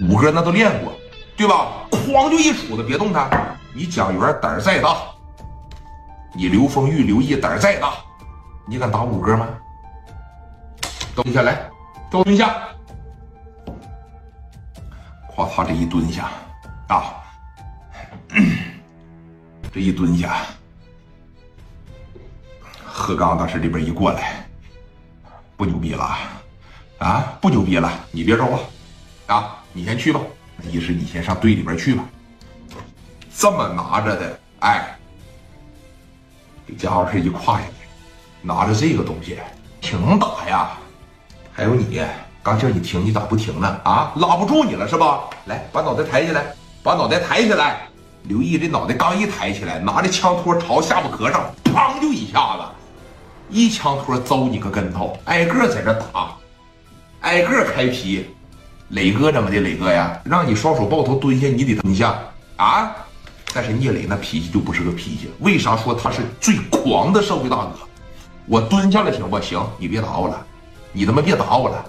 五哥那都练过，对吧？哐就一杵子，别动他。你蒋元胆儿再大，你刘丰玉、刘毅胆儿再大，你敢打五哥吗？蹲下来，都蹲下。夸他这一蹲下，啊，这一蹲下，贺刚当时这边一过来，不牛逼了，啊，不牛逼了，你别招了，啊，你先去吧，意思你先上队里边去吧。这么拿着的，哎，这家伙是一跨下去，拿着这个东西，挺能打呀。还有你，刚叫你停，你咋不停呢？啊，拉不住你了是吧？来，把脑袋抬起来，把脑袋抬起来。刘毅这脑袋刚一抬起来，拿着枪托朝下巴壳上，砰就一下子，一枪托揍你个跟头，挨个在这打，挨个开皮。磊哥怎么的？磊哥呀，让你双手抱头蹲下，你得蹲下啊。但是聂磊那脾气就不是个脾气，为啥说他是最狂的社会大哥？我蹲下了行不行？你别打我了，你他妈别打我了！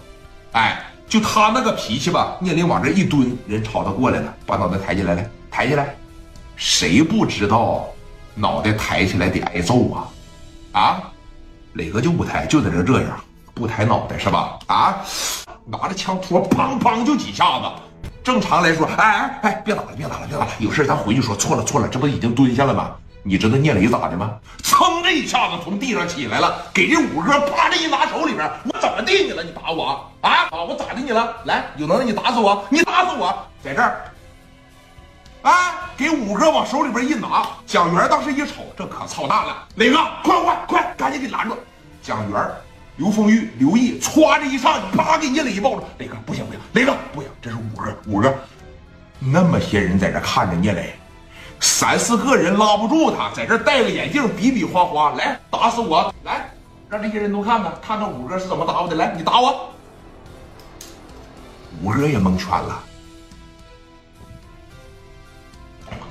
哎，就他那个脾气吧，聂磊往这一蹲，人朝他过来了，把脑袋抬起来，来抬起来。谁不知道脑袋抬起来得挨揍啊？啊，磊哥就不抬，就在这这样，不抬脑袋是吧？啊，拿着枪托，砰砰就几下子。正常来说，哎哎哎，别打了，别打了，别打了，有事咱回去说。错了错了，这不已经蹲下了吗？你知道聂磊咋的吗？噌的一下子从地上起来了，给这五哥啪这一拿手里边，我怎么地你了？你打我啊啊！我咋的你了？来，有能耐你打死我，你打死我，在这儿，哎，给五哥往手里边一拿。蒋元当时一瞅，这可操蛋了，磊哥，快快快，赶紧给拦住！蒋元。刘丰玉、刘毅歘这一上，啪给聂磊一抱住。磊哥不行不行，磊哥不行，这是五哥五哥，那么些人在这看着聂磊，三四个人拉不住他，在这戴个眼镜比比划划，来打死我！来，让这些人都看看，看看五哥是怎么打我的。来，你打我！五哥也蒙圈了，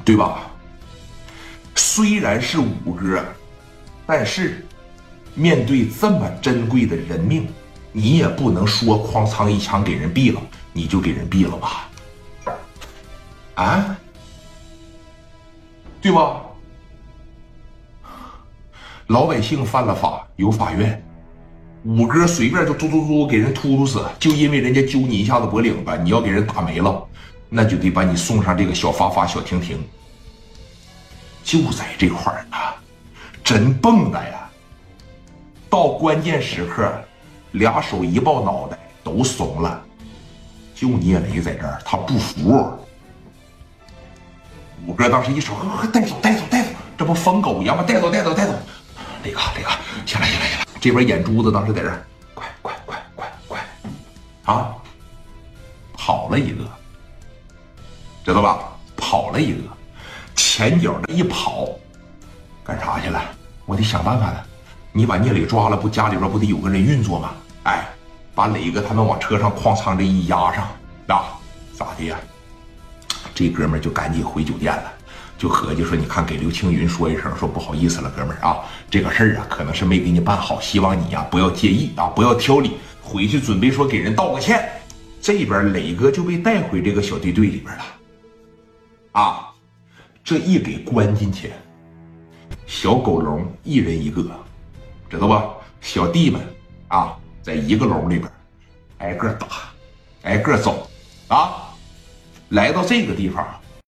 对吧？虽然是五哥，但是。面对这么珍贵的人命，你也不能说哐仓一枪给人毙了，你就给人毙了吧？啊，对吧？老百姓犯了法有法院，五哥随便就突突突给人突突死，就因为人家揪你一下子脖领子，你要给人打没了，那就得把你送上这个小法法小亭亭。就在这块儿呢，真蹦跶呀！到关键时刻，俩手一抱脑袋都怂了，就聂磊在这儿，他不服。五哥当时一瞅，带走带走带走，这不疯狗一样吗？带走带走带走，磊哥磊哥，下来下来下来，这边眼珠子当时在这儿，快快快快快，啊，跑了一个，知道吧？跑了一个，前脚这一跑，干啥去了？我得想办法了。你把聂磊抓了，不家里边不得有个人运作吗？哎，把磊哥他们往车上哐仓这一压上，啊，咋的呀？这哥们就赶紧回酒店了，就合计说，你看给刘青云说一声，说不好意思了，哥们儿啊，这个事儿啊，可能是没给你办好，希望你呀不要介意啊，不要挑理，回去准备说给人道个歉。这边磊哥就被带回这个小队队里边了，啊，这一给关进去，小狗笼一人一个。知道吧，小弟们啊，在一个楼里边，挨个打，挨个走，啊，来到这个地方，